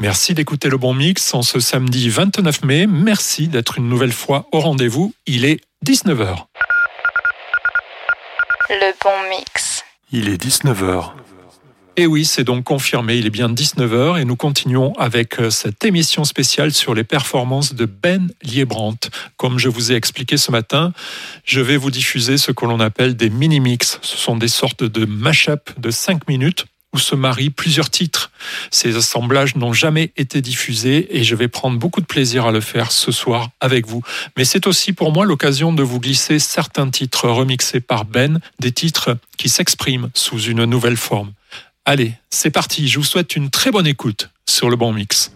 Merci d'écouter le bon mix en ce samedi 29 mai. Merci d'être une nouvelle fois au rendez-vous. Il est 19h. Le bon mix. Il est 19h. Et oui, c'est donc confirmé, il est bien 19h et nous continuons avec euh, cette émission spéciale sur les performances de Ben Liebrandt. Comme je vous ai expliqué ce matin, je vais vous diffuser ce que l'on appelle des mini-mix. Ce sont des sortes de mash-up de 5 minutes où se marient plusieurs titres. Ces assemblages n'ont jamais été diffusés et je vais prendre beaucoup de plaisir à le faire ce soir avec vous. Mais c'est aussi pour moi l'occasion de vous glisser certains titres remixés par Ben, des titres qui s'expriment sous une nouvelle forme. Allez, c'est parti, je vous souhaite une très bonne écoute sur le bon mix.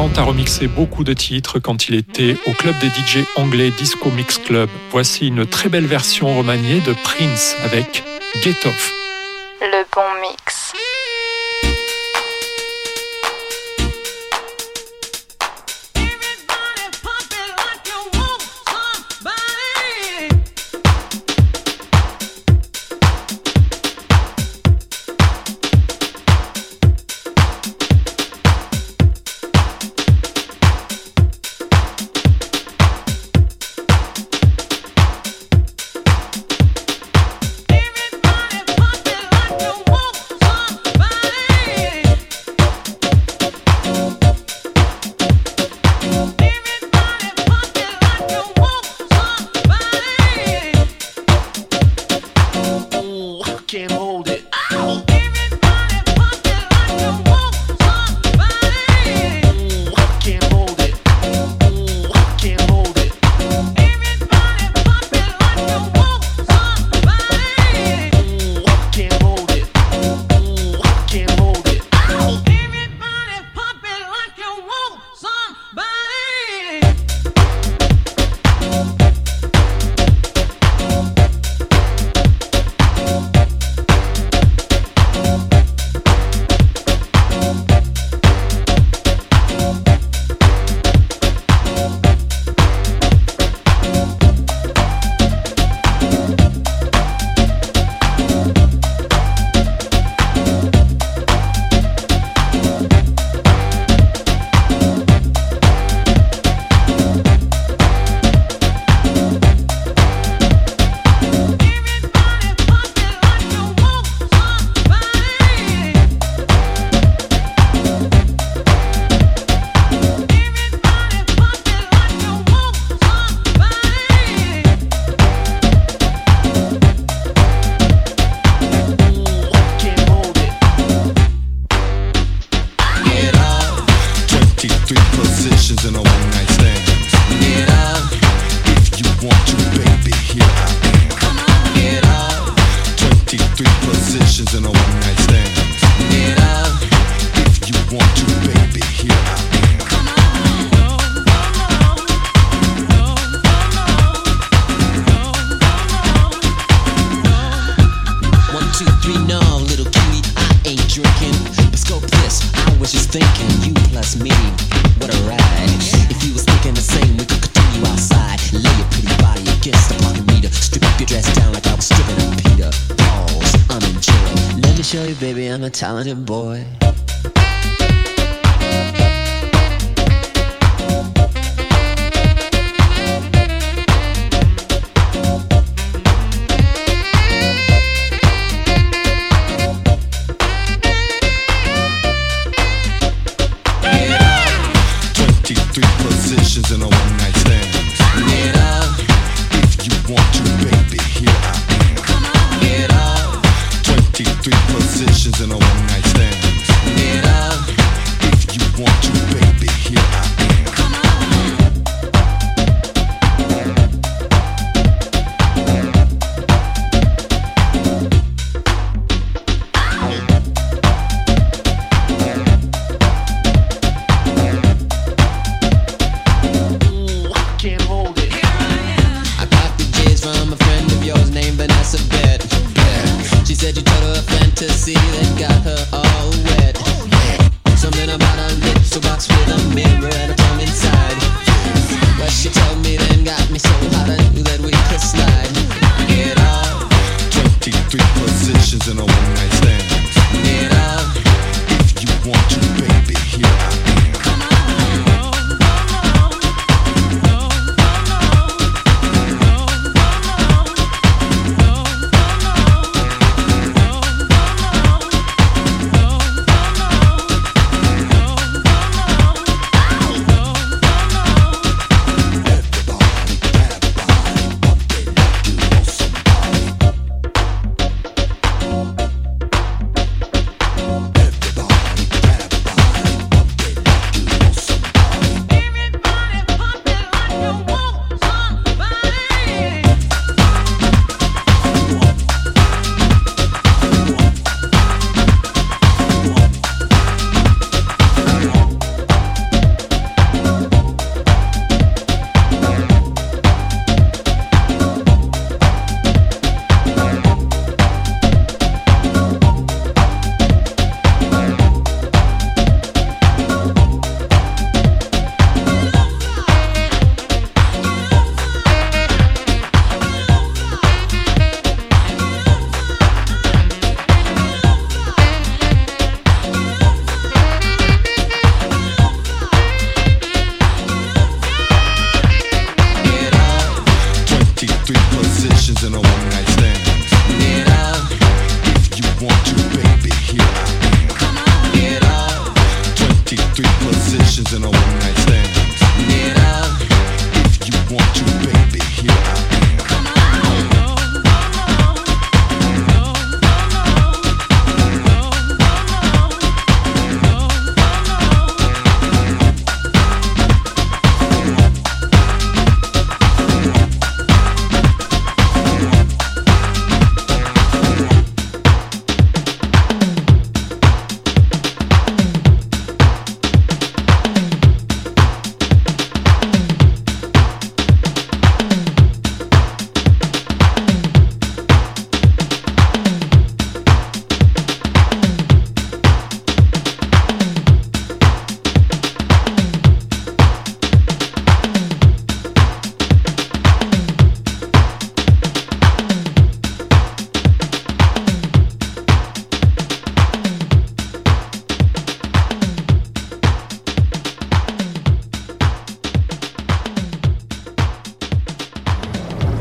Liebrandt a remixé beaucoup de titres quand il était au club des DJ anglais Disco Mix Club. Voici une très belle version remaniée de Prince avec Get Off.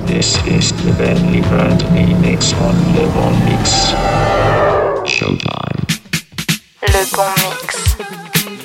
This is the Ben Liebrand Mix on Le Bon Mix. Showtime. Le Bon Mix.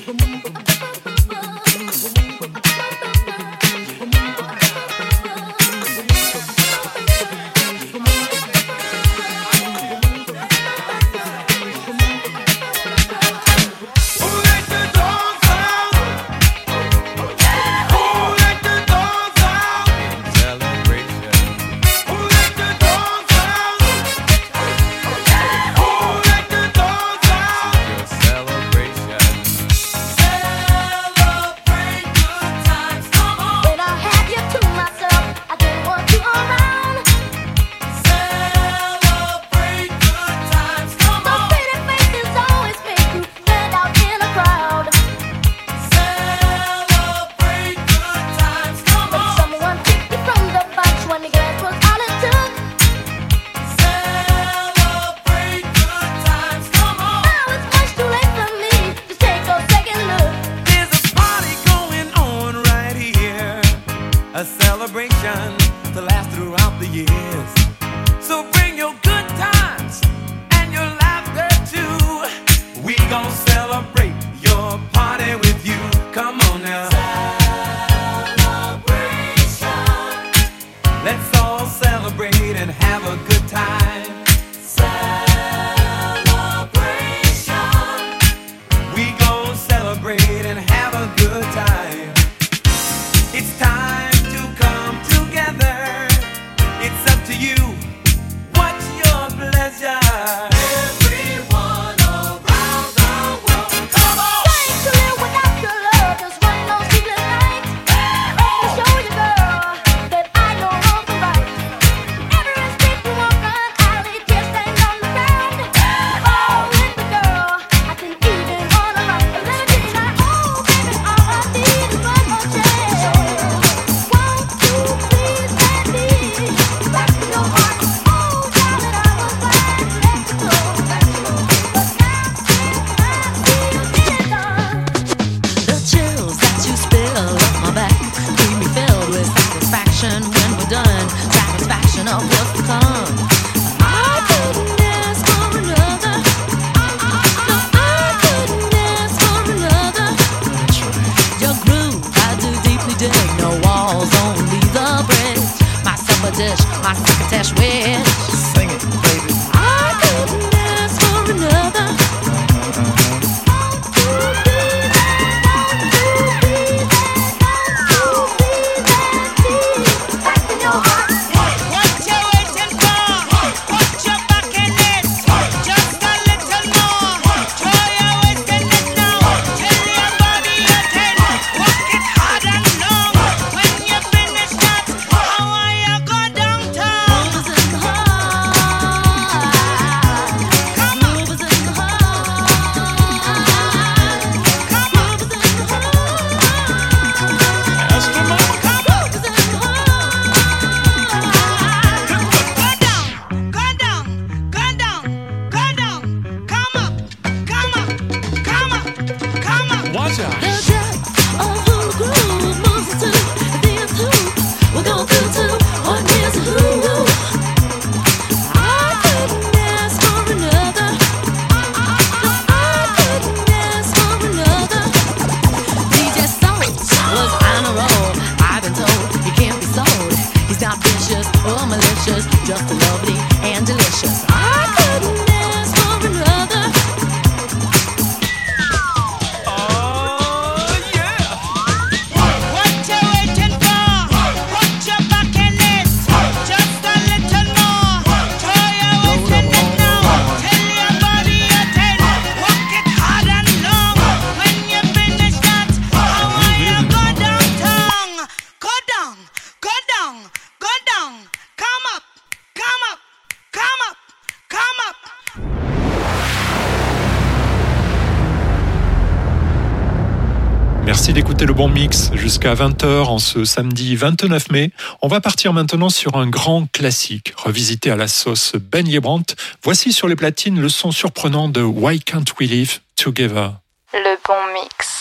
Le bon mix jusqu'à 20h en ce samedi 29 mai. On va partir maintenant sur un grand classique, revisité à la sauce Ben Brandt. Voici sur les platines le son surprenant de Why Can't We Live Together. Le bon mix.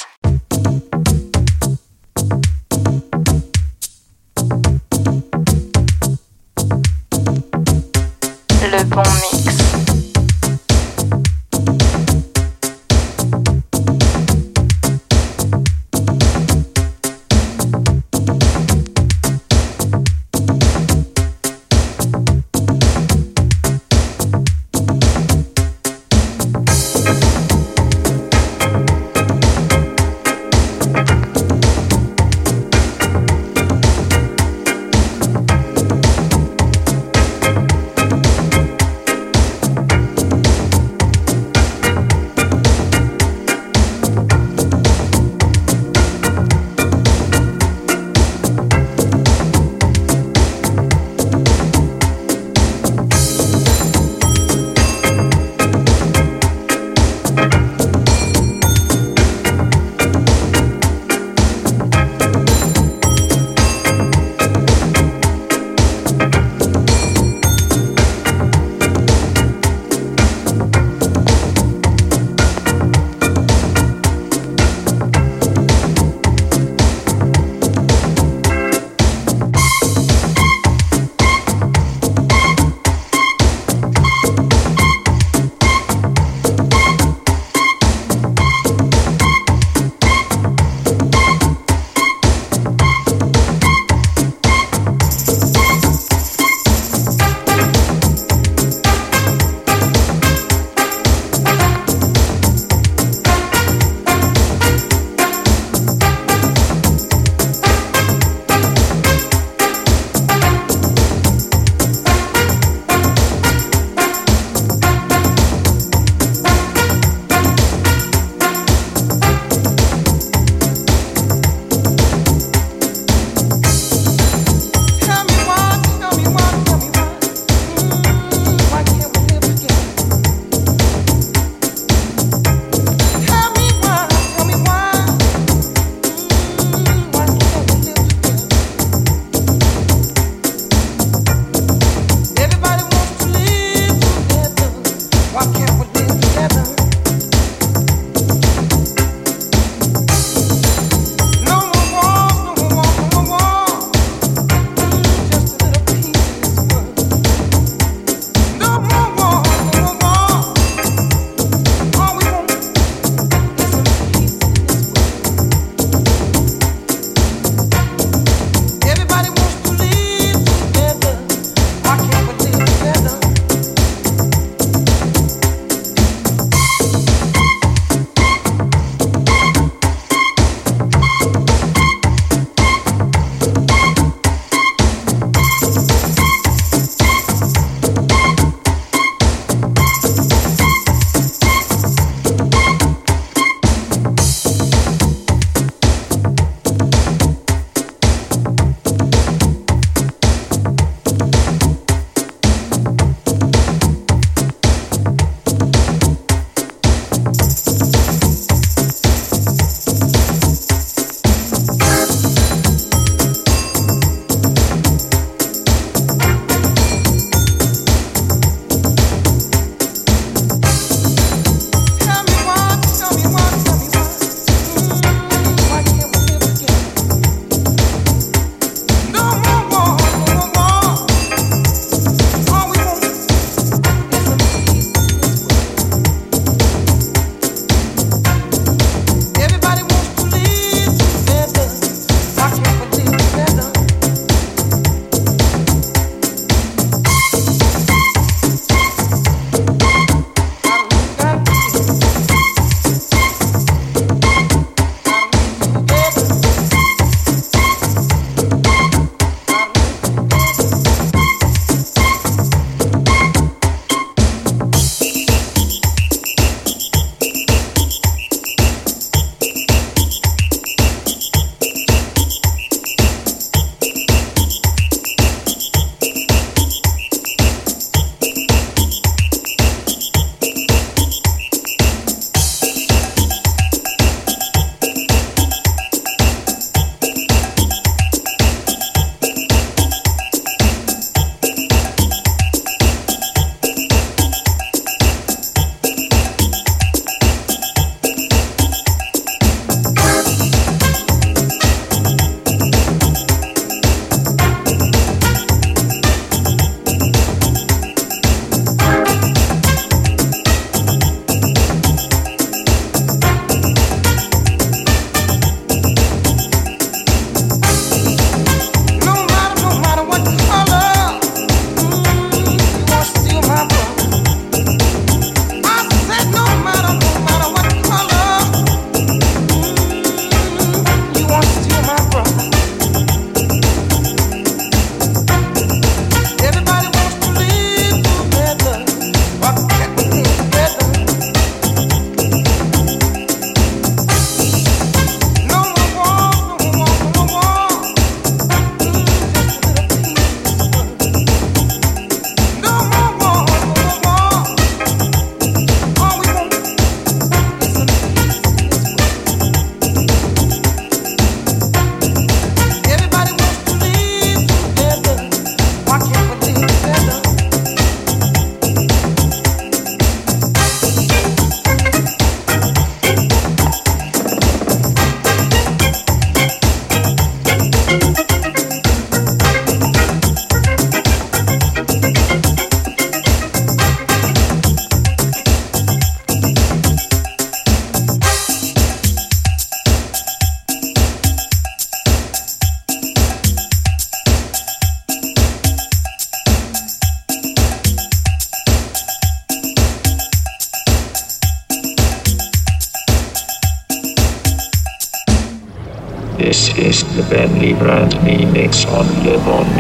Brand Me Mix on Le Bon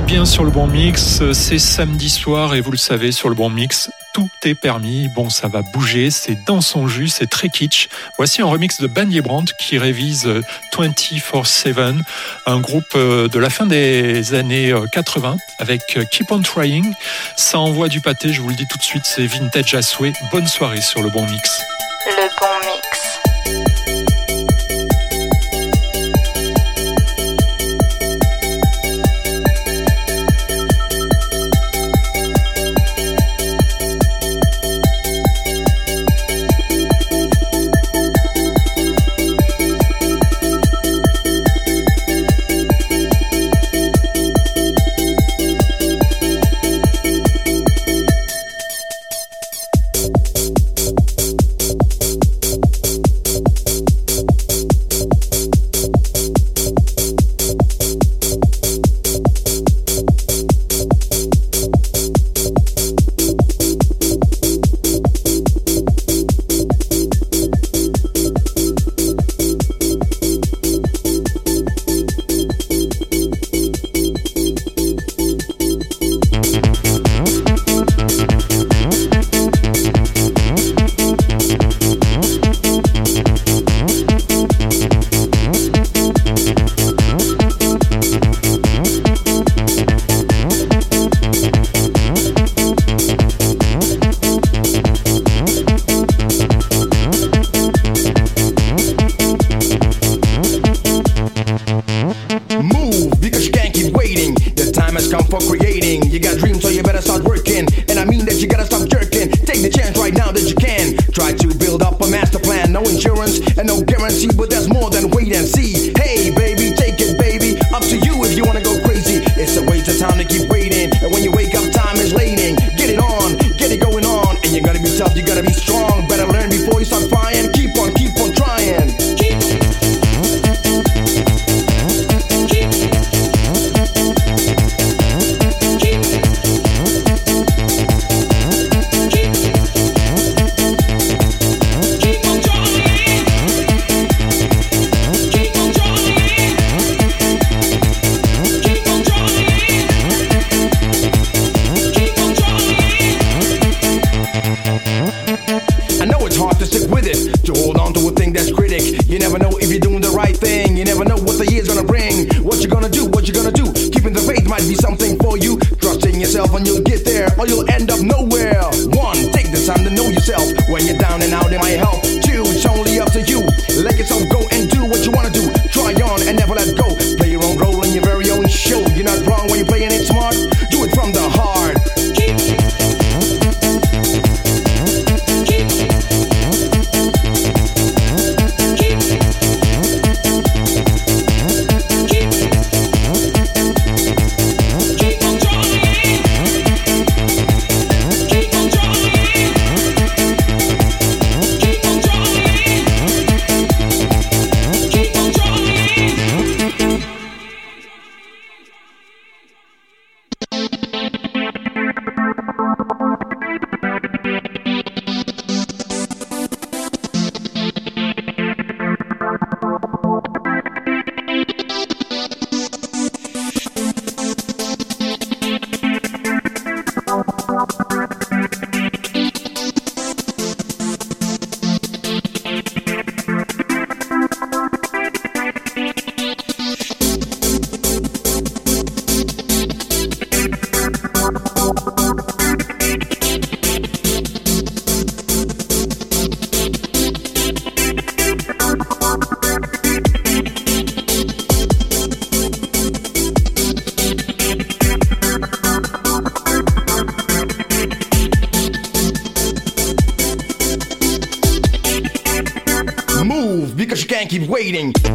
Bien sur le bon mix, c'est samedi soir et vous le savez sur le bon mix, tout est permis. Bon, ça va bouger, c'est dans son jus, c'est très kitsch. Voici un remix de Bandy Brandt qui révise 24-7, un groupe euh, de la fin des années euh, 80 avec euh, Keep on Trying. Ça envoie du pâté, je vous le dis tout de suite, c'est vintage à souhait. Bonne soirée sur le bon mix. keep waiting.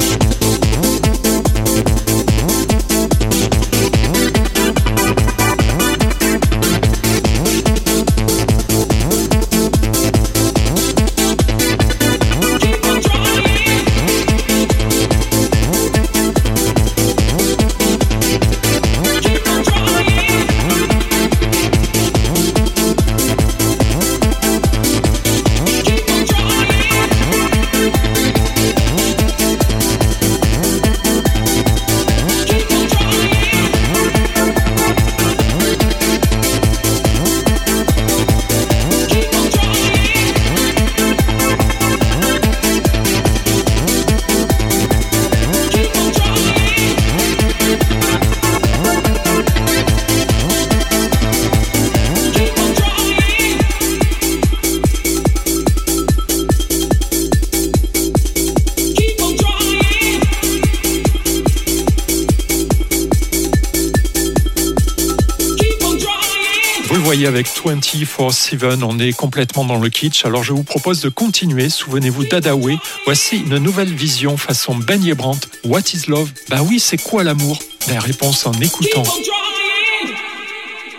Voyez, avec 24-7, on est complètement dans le kitsch. Alors je vous propose de continuer. Souvenez-vous d'Adaway. Voici une nouvelle vision façon Ben Brandt. What is love? Bah oui, c'est quoi l'amour? La réponse en écoutant.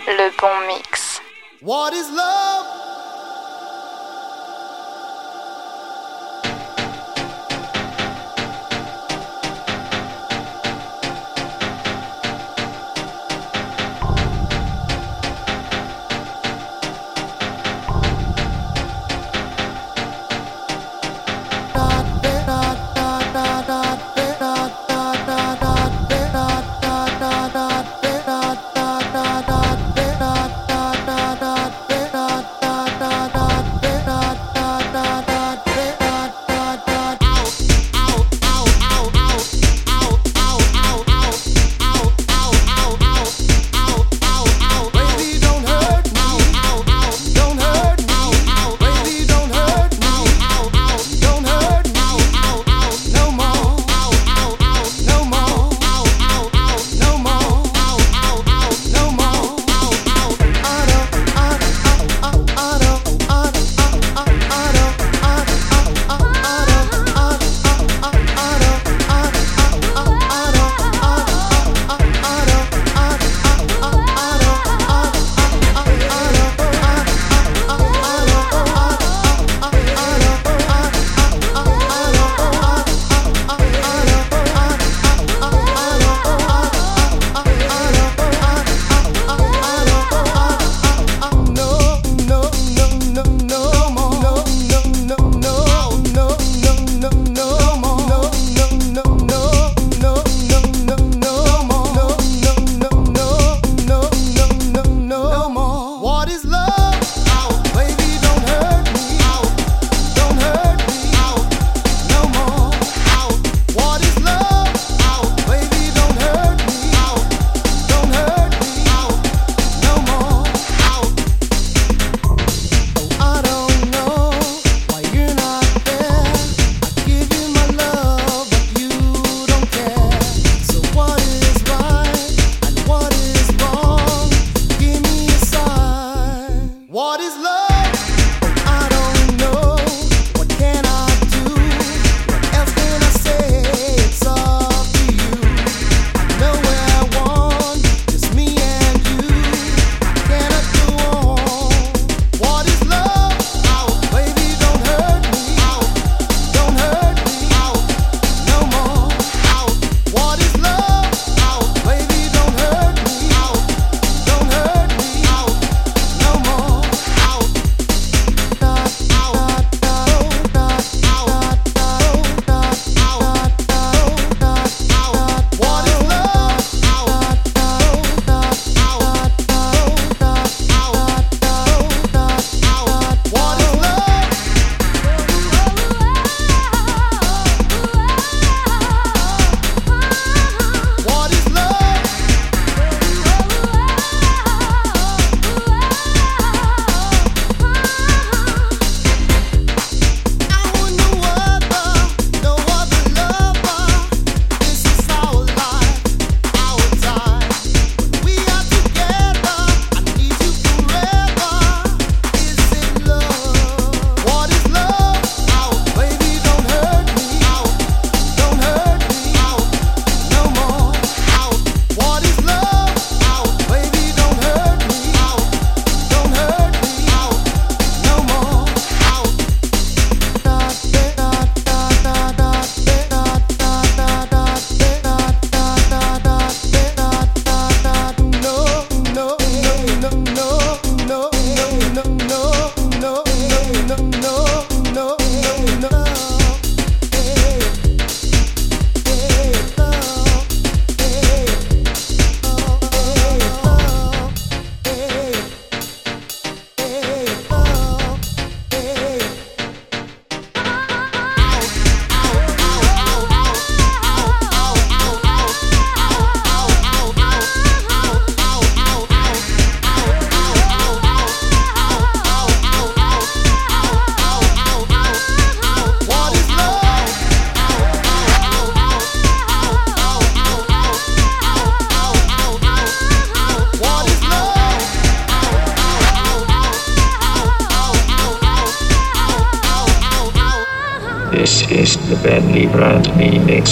Le bon mix. What is love?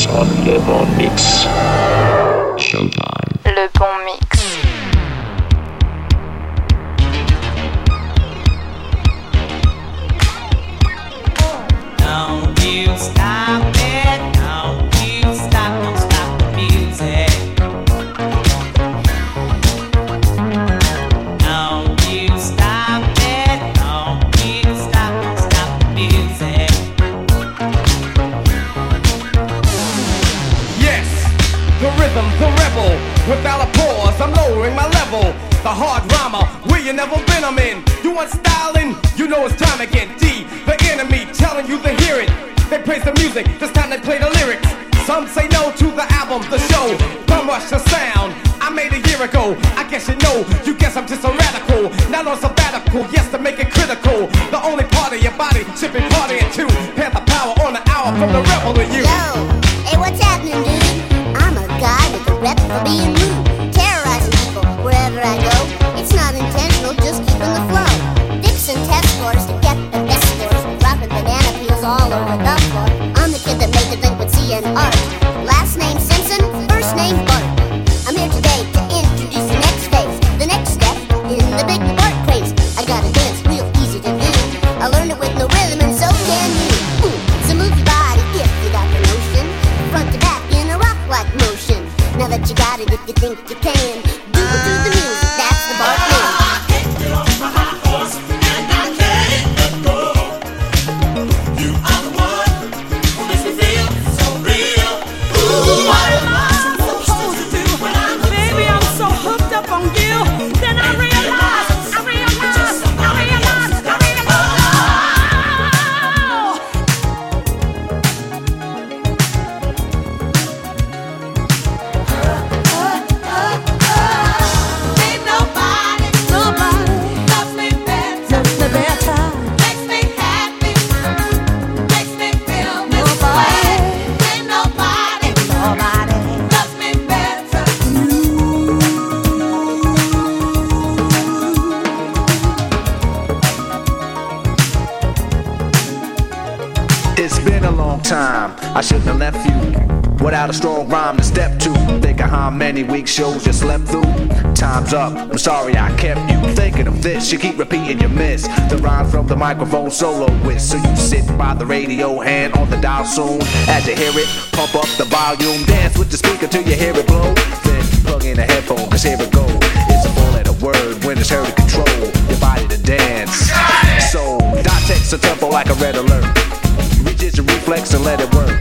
On you want styling? You know it's time again. D, the enemy, telling you to hear it. They praise the music, this time they play the lyrics. Some say no to the album, the show. Bum rush the sound. I made a year ago. I guess you know. You guess I'm just a radical. Not on sabbatical, yes, to make it critical. The only part of your body should be partying too. Panther power on the hour from the rebel to you. Yo, hey, what's happening, dude? I'm a guy with a rep for being rude, I shouldn't have left you without a strong rhyme to step to. Think of how many week shows you slept through. Time's up. I'm sorry I kept you thinking of this. You keep repeating your miss. The rhyme from the microphone solo with. So you sit by the radio, hand on the dial soon. As you hear it, pump up the volume. Dance with the speaker till you hear it blow. Then plug in a headphone, cause here it goes. It's a four letter word when it's heard to control your body to dance. So, dot text a tempo like a red alert. Reach your reflex and let it work.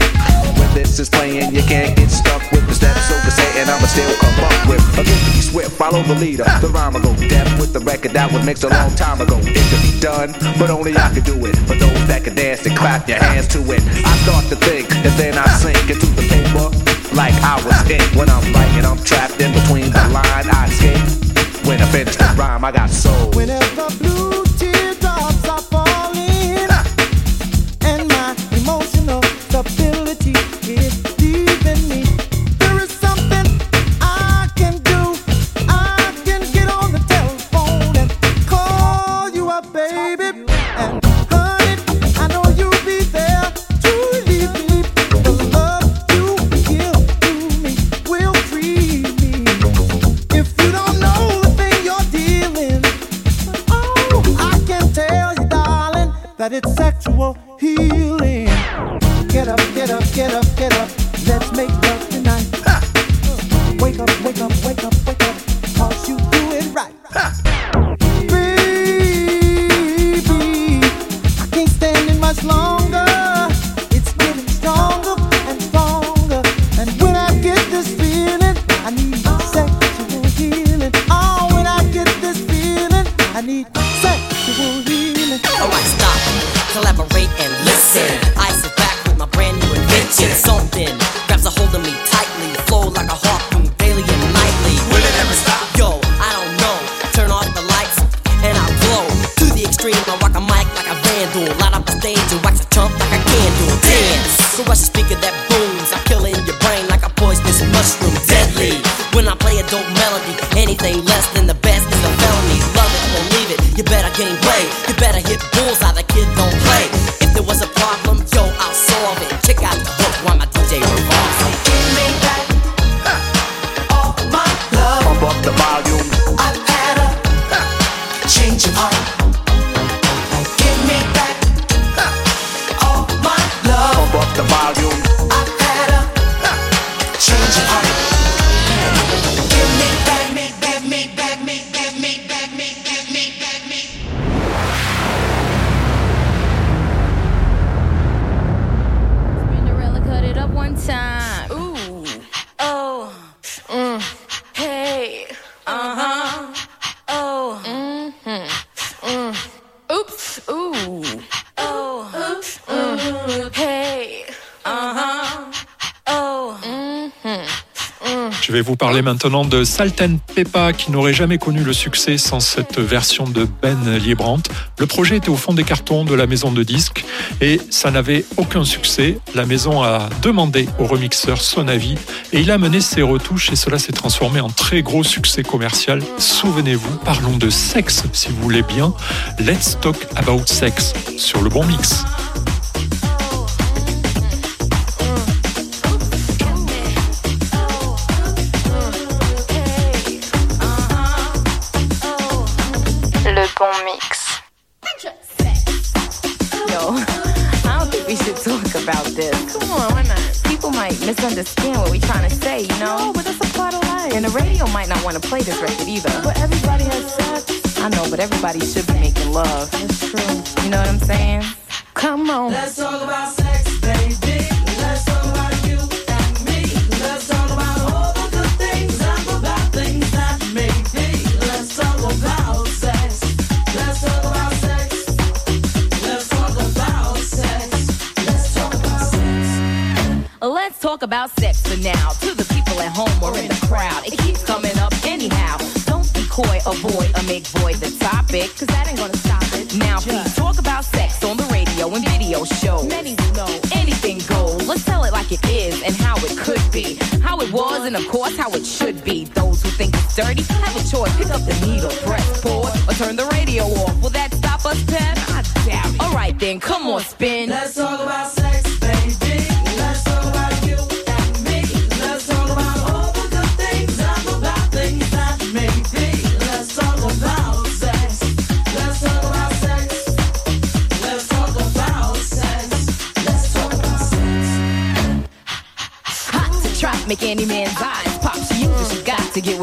When this is playing, you can't get stuck with the steps. So to say, and I'ma still come up with a good to be swift. Follow the leader. The rhyme will go deaf with the record that was mixed a long time ago. It could be done, but only I could do it. For those that can dance and clap your hands to it. I start to think, and then I sink into the paper. Like I was ink when I'm writing, I'm trapped in between the line. I escape. When I finish the rhyme, I got soul. Whenever blue vais vous parler maintenant de Salt and Peppa qui n'aurait jamais connu le succès sans cette version de Ben Liebrandt. Le projet était au fond des cartons de la maison de disques et ça n'avait aucun succès. La maison a demandé au remixeur son avis et il a mené ses retouches et cela s'est transformé en très gros succès commercial. Souvenez-vous, parlons de sexe si vous voulez bien. Let's talk about sex sur le bon mix. Might misunderstand what we're trying to say, you know? No, but that's a part of life. And the radio might not want to play this record either. But everybody has sex. I know, but everybody should be making love. That's true. You know what I'm saying? Come on. Let's talk about sex, Let's talk about sex for now. To the people at home or in the crowd, it keeps coming up anyhow. Don't be coy, avoid, or make void the topic, cause that ain't gonna stop it. Now, please talk about sex on the radio and video shows. Many will know anything goes. Let's tell it like it is and how it could be. How it was and, of course, how it should be. Those who think it's dirty have a choice. Pick up the needle, press pause, or turn the radio off. Will that stop us, Pep? I doubt it. Alright then, come on, spin. Let's talk about sex,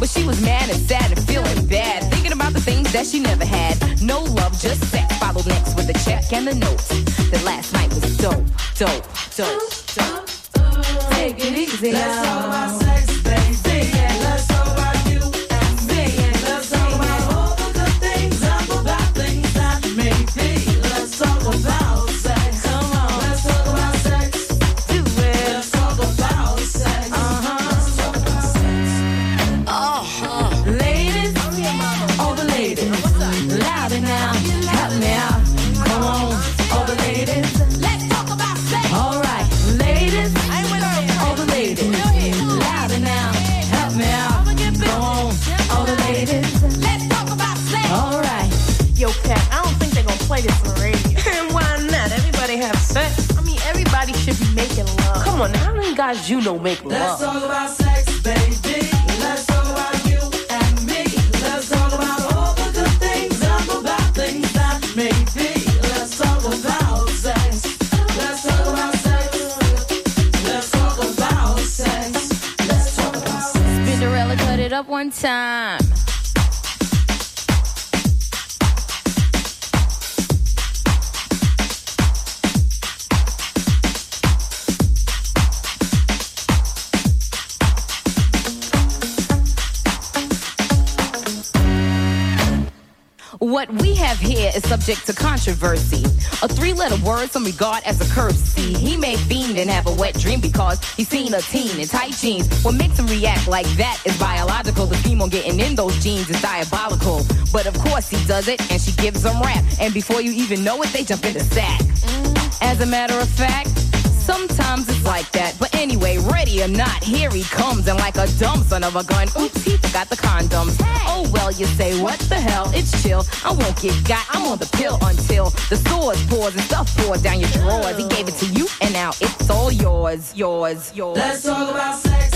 But she was mad and sad and feeling bad, thinking about the things that she never had. No love, just sex. Followed next with a check and a note. That last night was dope, dope, dope, dope. Take it easy Let's talk about sex, Come on, now, how many guys you know make Let's love? talk about sex, baby. Let's talk about you and me. Let's talk about all the good things and the bad things that may be. Let's talk about sex. Let's talk about sex. Let's talk about sex. Let's talk about sex. Spinderella cut it up one time. What we have here is subject to controversy. A three-letter word some regard as a courtesy. He may fiend and have a wet dream because he's seen a teen in tight jeans. What makes him react like that is biological. The scheme getting in those jeans is diabolical. But of course he does it, and she gives him rap. And before you even know it, they jump in the sack. As a matter of fact, sometimes it's like that. But anyway, ready or not, here he comes. And like a dumb son of a gun, oops, he forgot the condoms. Oh well, you say, what the hell? It's chill. I won't get got. I'm on the pill until the sores pours and stuff pour down your drawers. He gave it to you, and now it's all yours, yours, yours. Let's talk about sex,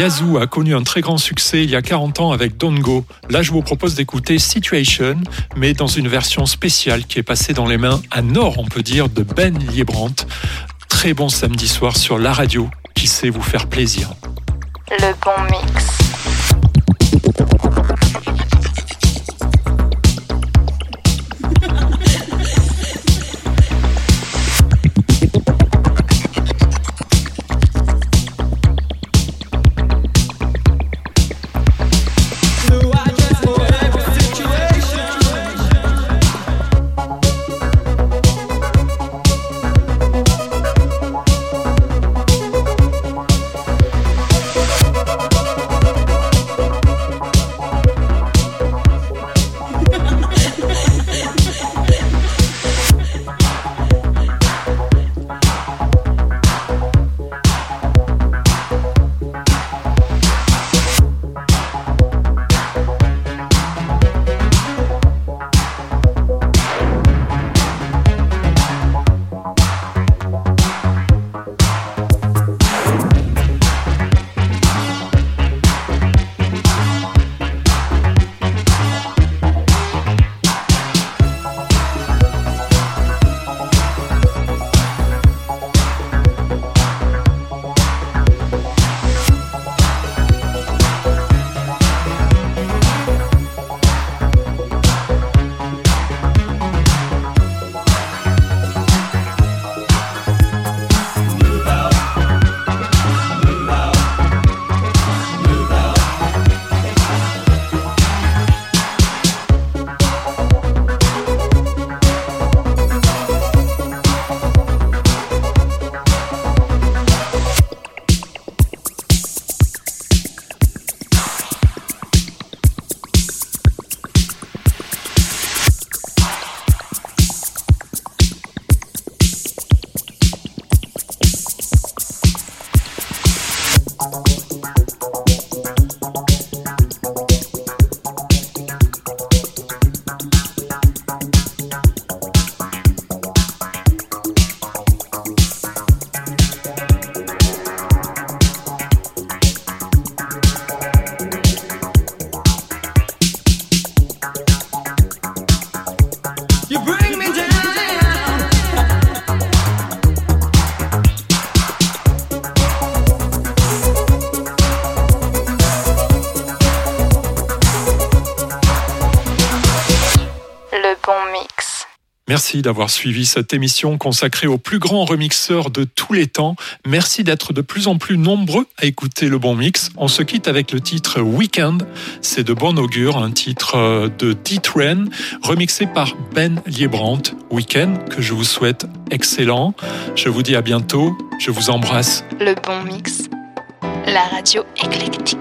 Yazoo a connu un très grand succès il y a 40 ans avec Don't Go. Là, je vous propose d'écouter Situation, mais dans une version spéciale qui est passée dans les mains à Nord, on peut dire, de Ben Liebrandt. Très bon samedi soir sur la radio qui sait vous faire plaisir. Le bon mix. Merci d'avoir suivi cette émission consacrée aux plus grands remixeurs de tous les temps. Merci d'être de plus en plus nombreux à écouter le bon mix. On se quitte avec le titre Weekend. C'est de bon augure, un titre euh, de D-Train, remixé par Ben Liebrandt. Weekend que je vous souhaite excellent. Je vous dis à bientôt. Je vous embrasse. Le bon mix. La radio éclectique.